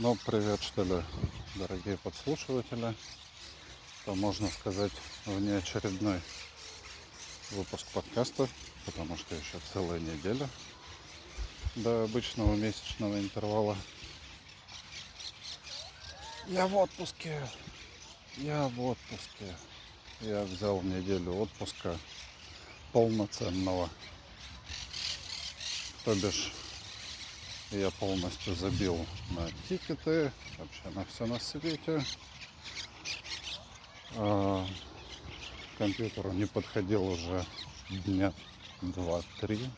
Ну, привет, что ли, дорогие подслушиватели. То можно сказать внеочередной выпуск подкаста, потому что еще целая неделя до обычного месячного интервала. Я в отпуске. Я в отпуске. Я взял неделю отпуска полноценного. То бишь я полностью забил на тикеты, вообще на все на свете. А, компьютеру не подходил уже дня два-три.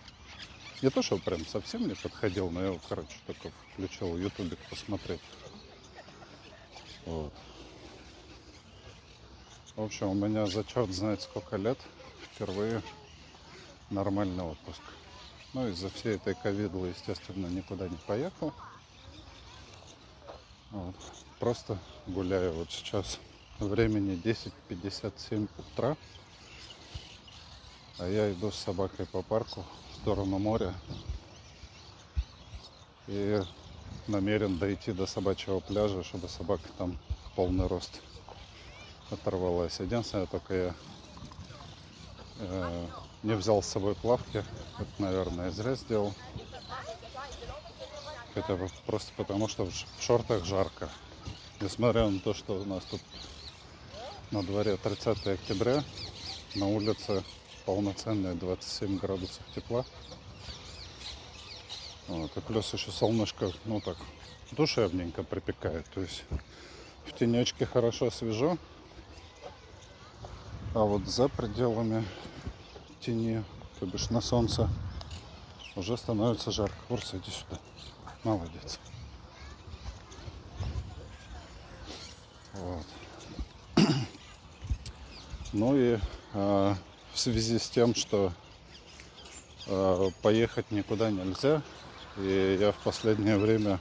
Не то, что прям совсем не подходил, но я его, короче, только включил ютубик посмотреть. Вот. В общем, у меня за черт знает сколько лет впервые нормальный отпуск. Ну, из-за всей этой ковидлы, естественно, никуда не поехал. Вот. Просто гуляю вот сейчас. Времени 10.57 утра. А я иду с собакой по парку в сторону моря. И намерен дойти до собачьего пляжа, чтобы собака там в полный рост оторвалась. Единственное, только я э, не взял с собой плавки. Это, наверное, зря сделал. Бы просто потому, что в шортах жарко. Несмотря на то, что у нас тут на дворе 30 октября, на улице полноценные 27 градусов тепла. Вот, и плюс еще солнышко, ну так, душевненько припекает. То есть в тенечке хорошо свежо, а вот за пределами тени, то бишь на солнце, уже становится жарко. Урса, иди сюда. Молодец. Вот. Ну и э, в связи с тем, что э, поехать никуда нельзя, и я в последнее время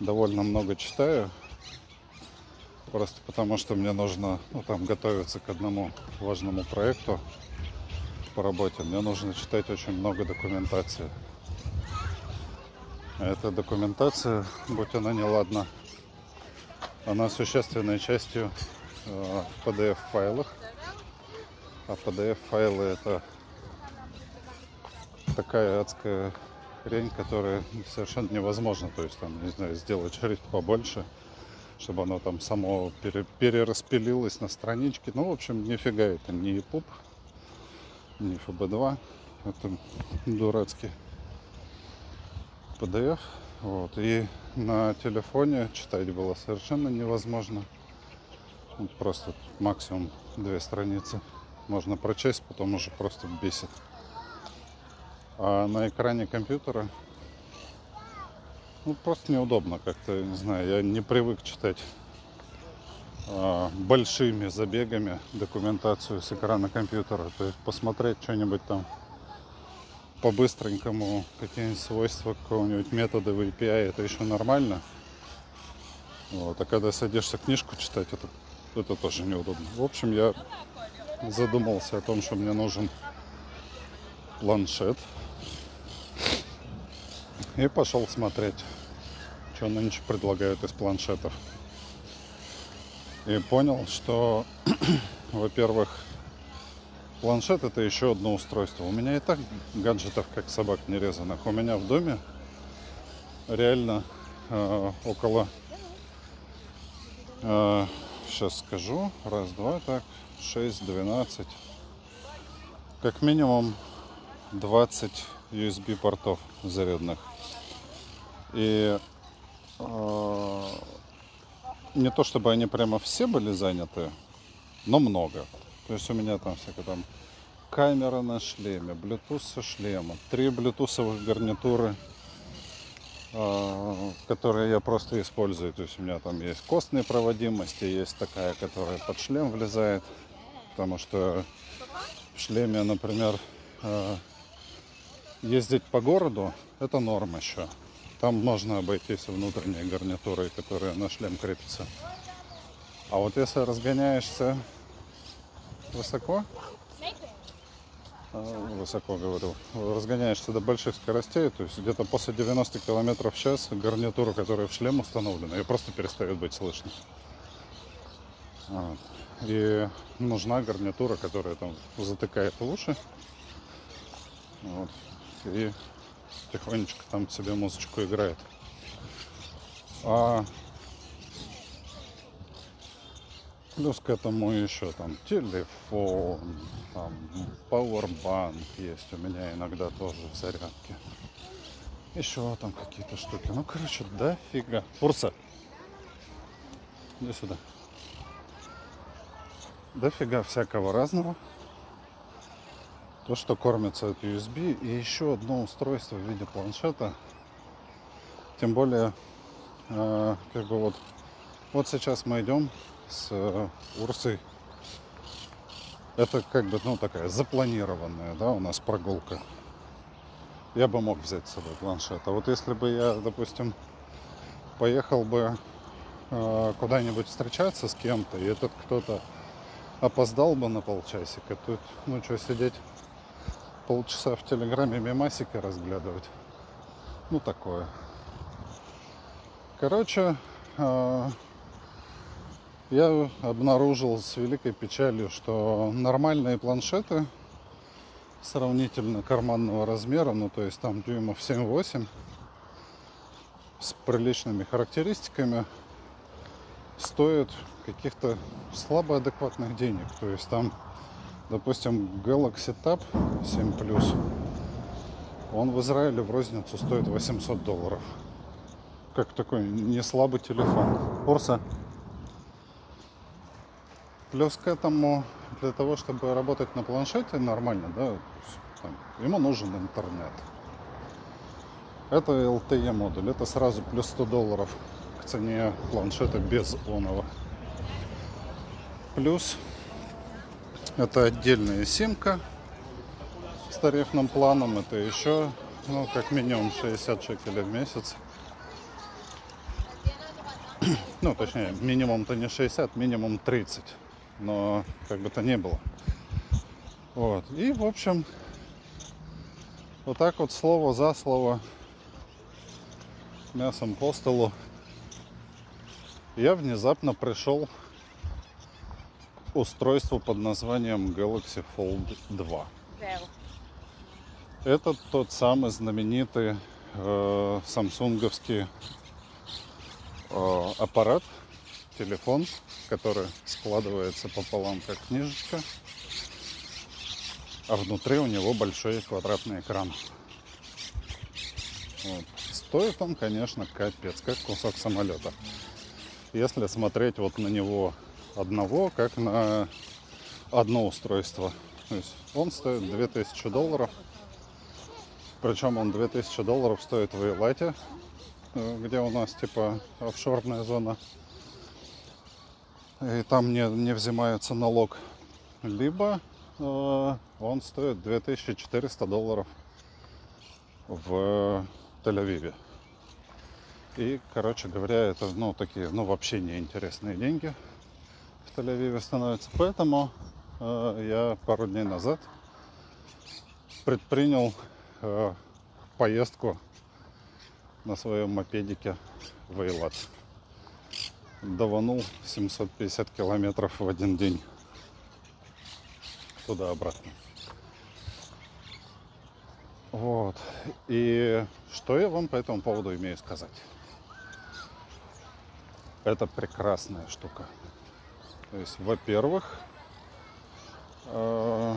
довольно много читаю, просто потому что мне нужно ну, там готовиться к одному важному проекту по работе, мне нужно читать очень много документации. А эта документация, будь она неладна, она существенной частью э, в PDF-файлах. А PDF-файлы это такая адская хрень, которая совершенно невозможно. То есть там, не знаю, сделать шрифт побольше, чтобы оно там само пере, перераспилилось на страничке. Ну, в общем, нифига это не EPUB, не ФБ2. Это дурацкий PDF. Вот. И на телефоне читать было совершенно невозможно. Просто максимум две страницы можно прочесть, потом уже просто бесит. А на экране компьютера ну, просто неудобно как-то, не знаю, я не привык читать большими забегами документацию с экрана компьютера. То есть посмотреть что-нибудь там по-быстренькому, какие-нибудь свойства какого-нибудь метода в API, это еще нормально. Вот. А когда садишься книжку читать, это, это тоже неудобно. В общем, я задумался о том, что мне нужен планшет. И пошел смотреть, что нынче предлагают из планшетов. И понял, что, во-первых, планшет это еще одно устройство. У меня и так гаджетов, как собак нерезанных. У меня в доме реально э, около, э, сейчас скажу, раз, два, так, 6, 12, как минимум 20 USB портов зарядных. И э, не то чтобы они прямо все были заняты, но много. То есть у меня там всякая там камера на шлеме, Bluetooth со шлема, три блютусовых гарнитуры, а, которые я просто использую. То есть у меня там есть костные проводимости, есть такая, которая под шлем влезает, потому что в шлеме, например, а, ездить по городу, это норм еще. Там можно обойтись внутренней гарнитурой, которая на шлем крепится. А вот если разгоняешься высоко, э, высоко говорю, разгоняешься до больших скоростей, то есть где-то после 90 км в час гарнитура, которая в шлем установлена, ее просто перестает быть слышно. И нужна гарнитура, которая там затыкает уши. Вот. И тихонечко там себе музычку играет. А плюс к этому еще там телефон, там пауэрбанк есть у меня иногда тоже в зарядке. Еще там какие-то штуки. Ну, короче, дофига. Фурса. Иди сюда. Дофига всякого разного. То, что кормится от USB. И еще одно устройство в виде планшета. Тем более, э, как бы вот, вот сейчас мы идем с э, Урсой. Это как бы, ну, такая запланированная, да, у нас прогулка. Я бы мог взять с собой планшет. А вот если бы я, допустим, поехал бы э, куда-нибудь встречаться с кем-то, и этот кто-то опоздал бы на полчасика, тут, ну, что, сидеть полчаса в Телеграме мемасики разглядывать. Ну, такое. Короче, э, я обнаружил с великой печалью, что нормальные планшеты сравнительно карманного размера, ну то есть там дюймов 7-8, с приличными характеристиками, стоят каких-то слабо адекватных денег. То есть там, допустим, Galaxy Tab 7 Plus, он в Израиле в розницу стоит 800 долларов. Как такой не слабый телефон. Урса. Плюс к этому, для того, чтобы работать на планшете нормально, да, там, ему нужен интернет. Это LTE модуль, это сразу плюс 100 долларов к цене планшета без онова. Плюс это отдельная симка с тарифным планом, это еще, ну, как минимум 60 шекелей в месяц. Ну, точнее, минимум-то не 60, минимум 30 но как бы то ни было. Вот. И, в общем, вот так вот слово за слово мясом по столу я внезапно пришел устройство под названием Galaxy Fold 2. Это тот самый знаменитый э, самсунговский э, аппарат, телефон, который складывается пополам как книжечка, а внутри у него большой квадратный экран. Вот. Стоит он, конечно, капец, как кусок самолета. Если смотреть вот на него одного, как на одно устройство. То есть он стоит 2000 долларов. Причем он 2000 долларов стоит в Эйлате, э, где у нас типа офшорная зона и там не, не взимается налог, либо э, он стоит 2400 долларов в Тель-Авиве. И, короче говоря, это, ну, такие, ну, вообще неинтересные деньги в Тель-Авиве становятся. Поэтому э, я пару дней назад предпринял э, поездку на своем мопедике в Эйлат даванул 750 километров в один день туда-обратно. Вот. И что я вам по этому поводу имею сказать? Это прекрасная штука. То есть, во-первых, э,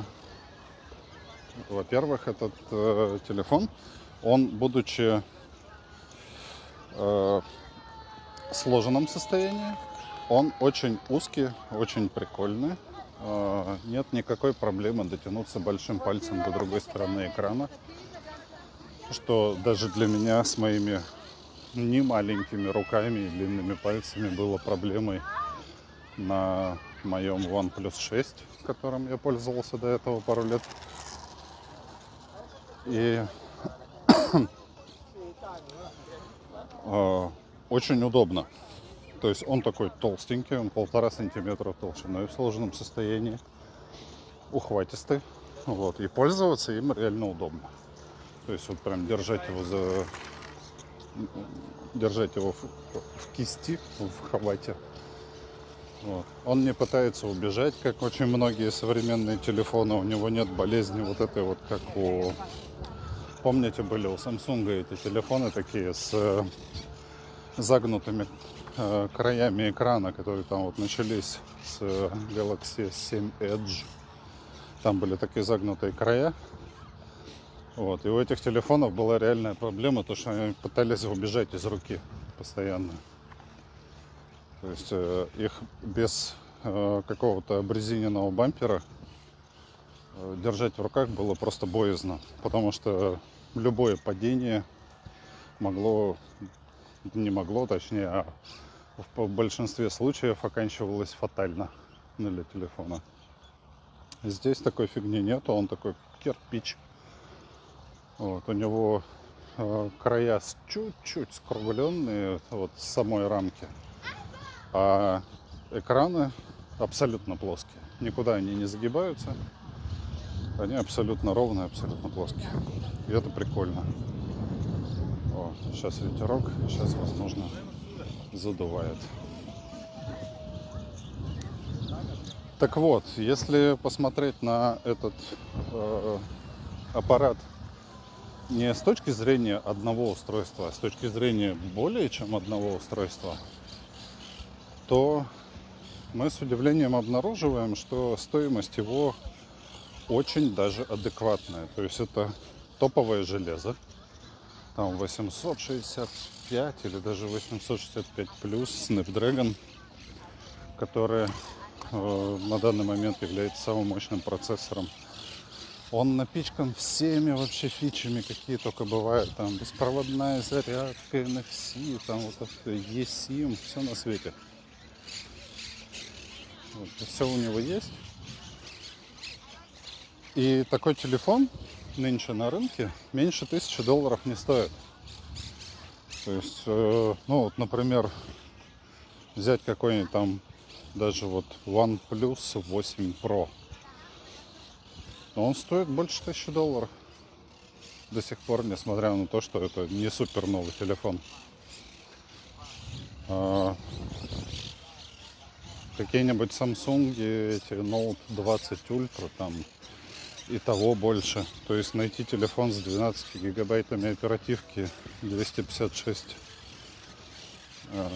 во-первых, этот э, телефон, он, будучи э, сложенном состоянии. Он очень узкий, очень прикольный. А, нет никакой проблемы дотянуться большим пальцем до другой стороны экрана. Что даже для меня с моими не маленькими руками и длинными пальцами было проблемой на моем OnePlus 6, которым я пользовался до этого пару лет. И а, очень удобно. То есть он такой толстенький, он полтора сантиметра толщиной в сложенном состоянии, ухватистый. Вот, и пользоваться им реально удобно. То есть вот прям держать его за... Держать его в, в кисти, в хвате. Вот. Он не пытается убежать, как очень многие современные телефоны. У него нет болезни вот этой вот, как у... Помните, были у Samsung эти телефоны такие с э, загнутыми э, краями экрана, которые там вот начались с э, Galaxy 7 Edge. Там были такие загнутые края. Вот. И у этих телефонов была реальная проблема, то что они пытались убежать из руки постоянно. То есть э, их без э, какого-то обрезиненного бампера э, держать в руках было просто боязно. Потому что любое падение могло, не могло, точнее, а в большинстве случаев оканчивалось фатально для телефона. Здесь такой фигни нету, он такой кирпич. Вот, у него э, края чуть-чуть скругленные вот с самой рамки. А экраны абсолютно плоские. Никуда они не загибаются. Они абсолютно ровные, абсолютно плоские. И это прикольно. О, сейчас ветерок, сейчас, возможно, задувает. Так вот, если посмотреть на этот э, аппарат не с точки зрения одного устройства, а с точки зрения более чем одного устройства, то мы с удивлением обнаруживаем, что стоимость его очень даже адекватная. То есть это топовое железо. Там 865 или даже 865 плюс Snapdragon, которое Э, на данный момент является самым мощным процессором. Он напичкан всеми вообще фичами, какие только бывают. Там беспроводная зарядка, NFC, там вот это eSIM, все на свете. Вот, все у него есть. И такой телефон нынче на рынке меньше тысячи долларов не стоит. То есть, э, ну вот, например, взять какой-нибудь там даже вот OnePlus 8 Pro. Он стоит больше тысячи долларов. До сих пор, несмотря на то, что это не супер новый телефон. Какие-нибудь Samsung, эти Note 20 Ultra, там и того больше. То есть найти телефон с 12 гигабайтами оперативки, 256 э,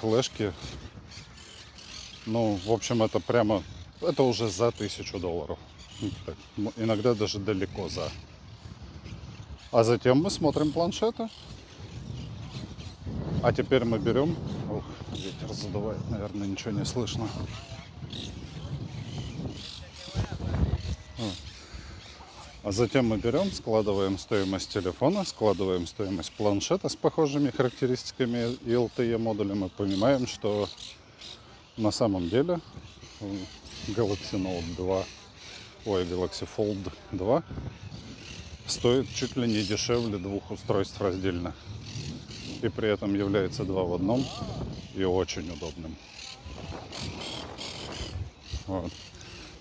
флешки ну, в общем, это прямо, это уже за тысячу долларов. Ну, иногда даже далеко за. А затем мы смотрим планшеты. А теперь мы берем... Ветер задувает, наверное, ничего не слышно. А затем мы берем, складываем стоимость телефона, складываем стоимость планшета с похожими характеристиками и LTE модулем и понимаем, что на самом деле Galaxy Note 2, ой, Galaxy Fold 2 стоит чуть ли не дешевле двух устройств раздельно. И при этом является два в одном и очень удобным. Вот.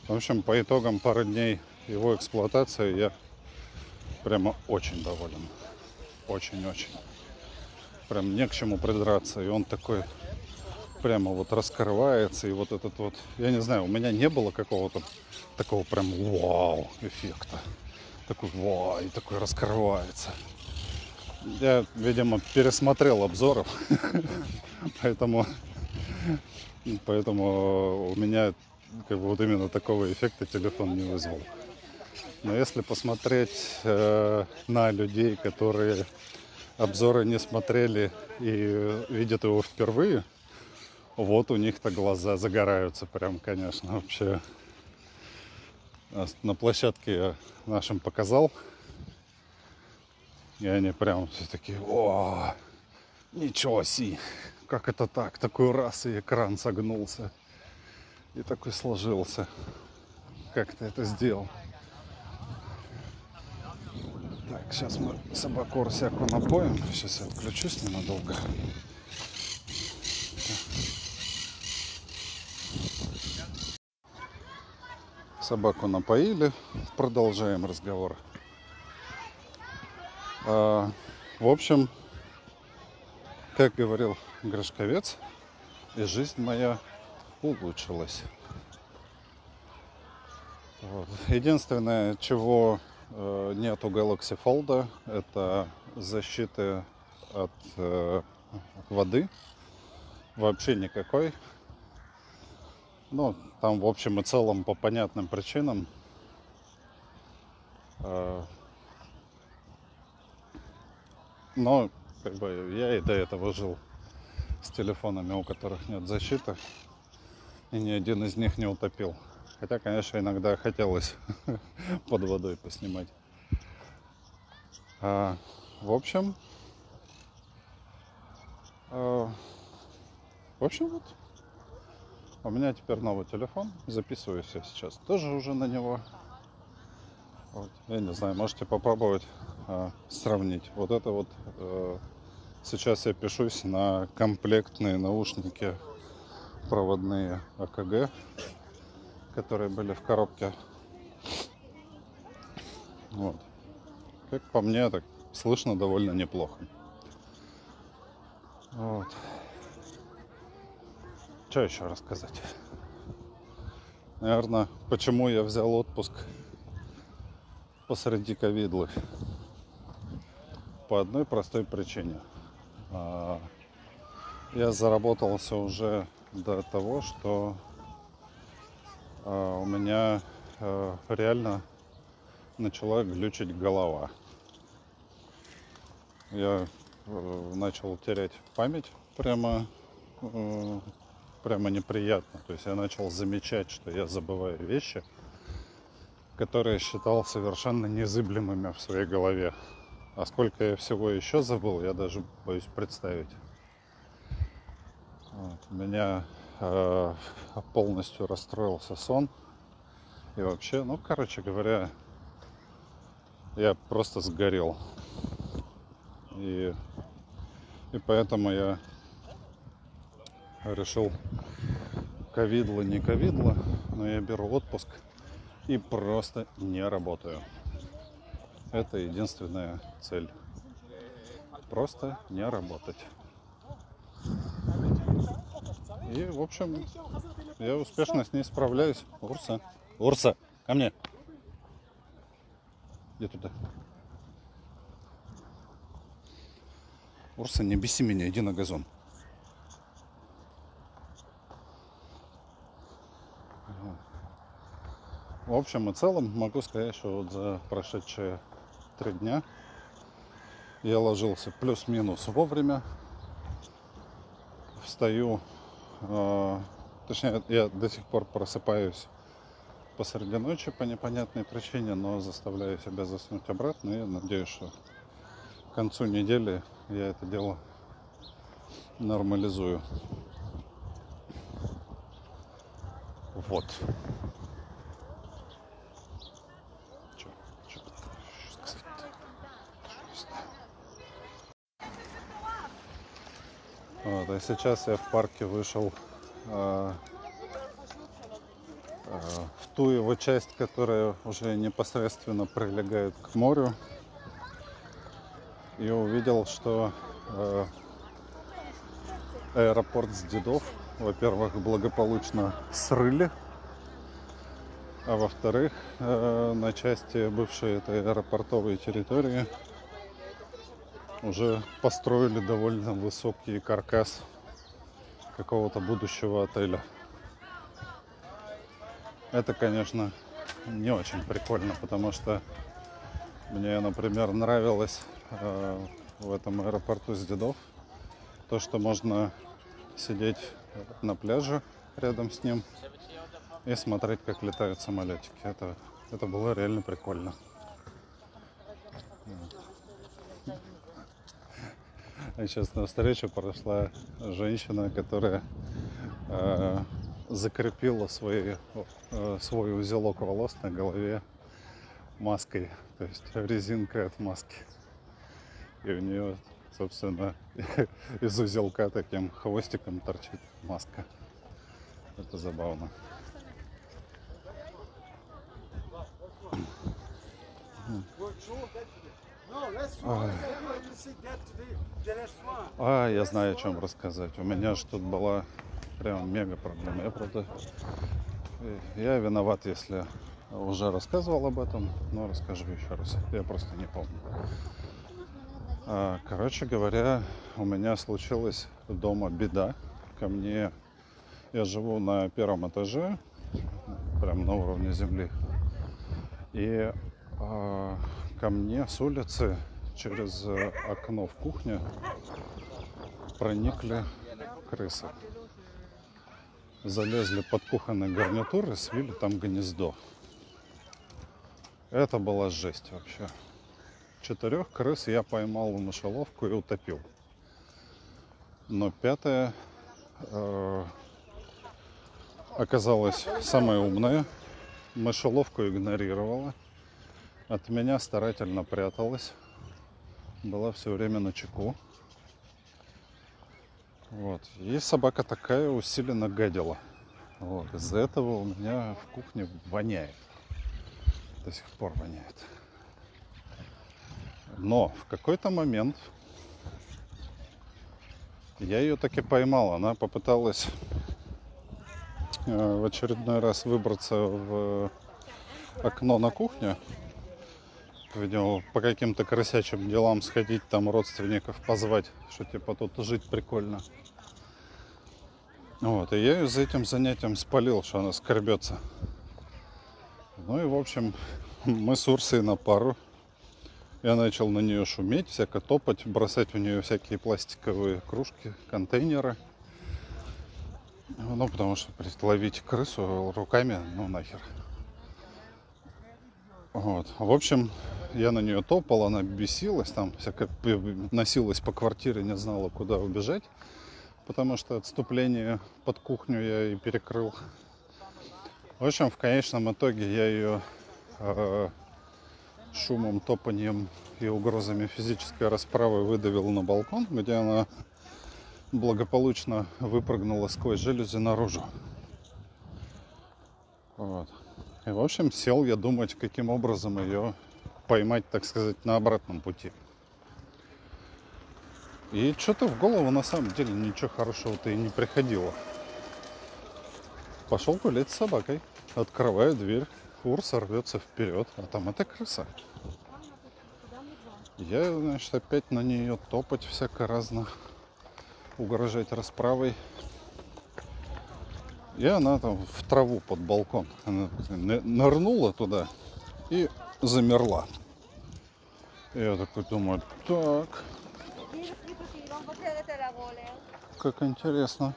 В общем, по итогам пары дней его эксплуатации я прямо очень доволен. Очень-очень. Прям не к чему придраться. И он такой прямо вот раскрывается. И вот этот вот, я не знаю, у меня не было какого-то такого прям вау эффекта. Такой вау, и такой раскрывается. Я, видимо, пересмотрел обзоров, поэтому, поэтому у меня как бы вот именно такого эффекта телефон не вызвал. Но если посмотреть э, на людей, которые обзоры не смотрели и видят его впервые, вот у них-то глаза загораются прям, конечно, вообще. На площадке я нашим показал. И они прям все такие, о, ничего си, как это так, такой раз и экран согнулся. И такой сложился. Как ты это сделал? Так, сейчас мы собаку всякую напоим. Сейчас я отключусь ненадолго. Собаку напоили. Продолжаем разговор. А, в общем, как говорил Гришковец, и жизнь моя улучшилась. Вот. Единственное, чего э, нет у Galaxy Fold, это защиты от э, воды. Вообще никакой. Ну, там в общем и целом по понятным причинам. Э, но как бы я и до этого жил с телефонами, у которых нет защиты. И ни один из них не утопил. Хотя, конечно, иногда хотелось под водой поснимать. А, в общем, а, в общем, вот. У меня теперь новый телефон. Записываюсь я сейчас тоже уже на него. Вот. Я не знаю, можете попробовать а, сравнить. Вот это вот а, сейчас я пишусь на комплектные наушники проводные АКГ которые были в коробке. Вот. Как по мне, так слышно довольно неплохо. Вот. Что еще рассказать? Наверное, почему я взял отпуск посреди ковидлы. По одной простой причине. А, я заработался уже до того, что а, у меня а, реально начала глючить голова. Я э, начал терять память прямо, э, прямо неприятно. То есть я начал замечать, что я забываю вещи, которые считал совершенно незыблемыми в своей голове. А сколько я всего еще забыл, я даже боюсь представить. Вот. У меня э, полностью расстроился сон. И вообще, ну, короче говоря, я просто сгорел. И, и поэтому я решил ковидло, не ковидло, но я беру отпуск и просто не работаю. Это единственная цель. Просто не работать. И, в общем, я успешно с ней справляюсь. Урса. Урса, ко мне. Где туда? Урса, не беси меня, иди на газон. В общем и целом могу сказать, что вот за прошедшие три дня я ложился плюс-минус вовремя. Встаю а, точнее, я до сих пор просыпаюсь посреди ночи по непонятной причине, но заставляю себя заснуть обратно. И надеюсь, что к концу недели я это дело нормализую. Вот. Вот, а сейчас я в парке вышел э, э, в ту его часть, которая уже непосредственно прилегает к морю. И увидел, что э, аэропорт с дедов, во-первых, благополучно срыли, а во-вторых, э, на части бывшей этой аэропортовой территории уже построили довольно высокий каркас какого-то будущего отеля. Это, конечно, не очень прикольно, потому что мне, например, нравилось э, в этом аэропорту с дедов то, что можно сидеть на пляже рядом с ним и смотреть, как летают самолетики. Это, это было реально прикольно. Сейчас на встречу прошла женщина, которая э, закрепила свои, э, свой узелок волос на голове маской, то есть резинкой от маски. И у нее, собственно, из узелка таким хвостиком торчит маска. Это забавно. one. А, я знаю, о чем рассказать. У меня же тут была прям мега проблема. Я правда, я виноват, если уже рассказывал об этом, но расскажу еще раз. Я просто не помню. А, Короче говоря, у меня случилась дома беда. Ко мне, я живу на первом этаже, прям на уровне земли. И а, ко мне с улицы через э, окно в кухне проникли крысы. Залезли под кухонный гарнитур и свили там гнездо. Это была жесть вообще. Четырех крыс я поймал в мышеловку и утопил. Но пятая э, оказалась самая умная. Мышеловку игнорировала. От меня старательно пряталась. Была все время на чеку. Вот. И собака такая усиленно гадила. Вот. Из-за этого у меня в кухне воняет. До сих пор воняет. Но в какой-то момент я ее таки поймал. Она попыталась э, в очередной раз выбраться в окно на кухню. Видимо, по каким-то крысячим делам сходить, там родственников позвать, что типа тут жить прикольно. Вот, и я ее за этим занятием спалил, что она скорбется. Ну и, в общем, мы с Урсой на пару. Я начал на нее шуметь, всяко топать, бросать в нее всякие пластиковые кружки, контейнеры. Ну, потому что блядь, ловить крысу руками, ну нахер. Вот. В общем, я на нее топал, она бесилась, там всяко носилась по квартире, не знала, куда убежать. Потому что отступление под кухню я и перекрыл. В общем, в конечном итоге я ее э, шумом, топанием и угрозами физической расправы выдавил на балкон, где она благополучно выпрыгнула сквозь жалюзи наружу. Вот. И, в общем, сел я думать, каким образом ее поймать, так сказать, на обратном пути. И что-то в голову на самом деле ничего хорошего-то и не приходило. Пошел гулять с собакой. Открываю дверь. Урса рвется вперед, а там эта крыса. Я, значит, опять на нее топать всяко разно, угрожать расправой. И она там в траву под балкон она ны- нырнула туда и замерла. Я такой думаю, так, как интересно.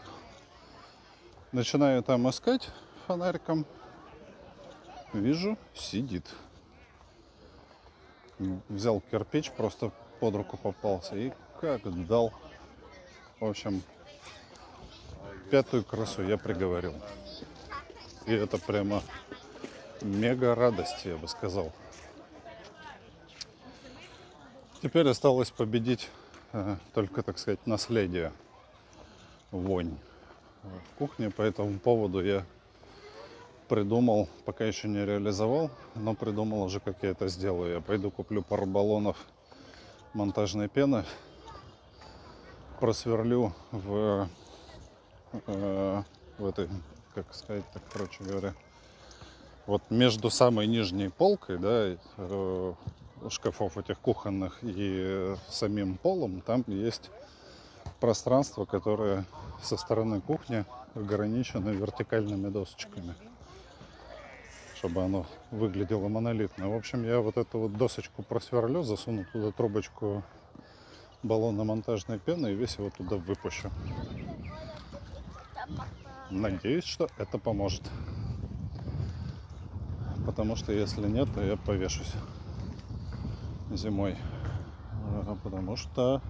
Начинаю там искать фонариком. Вижу, сидит. Взял кирпич, просто под руку попался. И как дал. В общем, пятую крысу я приговорил. И это прямо мега радость, я бы сказал. Теперь осталось победить э, только, так сказать, наследие, вонь в кухне. По этому поводу я придумал, пока еще не реализовал, но придумал уже, как я это сделаю. Я пойду куплю пару баллонов монтажной пены, просверлю в, э, в этой, как сказать, так, короче говоря, вот между самой нижней полкой, да, э, шкафов этих кухонных и самим полом, там есть пространство, которое со стороны кухни ограничено вертикальными досочками, чтобы оно выглядело монолитно. В общем, я вот эту вот досочку просверлю, засуну туда трубочку баллона монтажной пены и весь его туда выпущу. Надеюсь, что это поможет. Потому что если нет, то я повешусь зимой. Потому что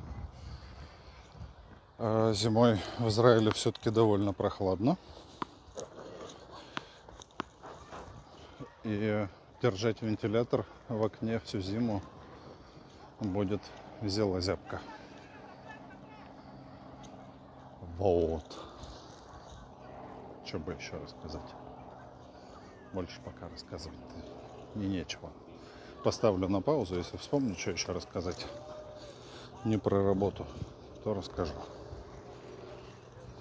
а, зимой в Израиле все-таки довольно прохладно. И держать вентилятор в окне всю зиму будет зелозябка. Вот. Что бы еще рассказать? Больше пока рассказывать и нечего. Поставлю на паузу, если вспомню, что еще рассказать. Не про работу, то расскажу.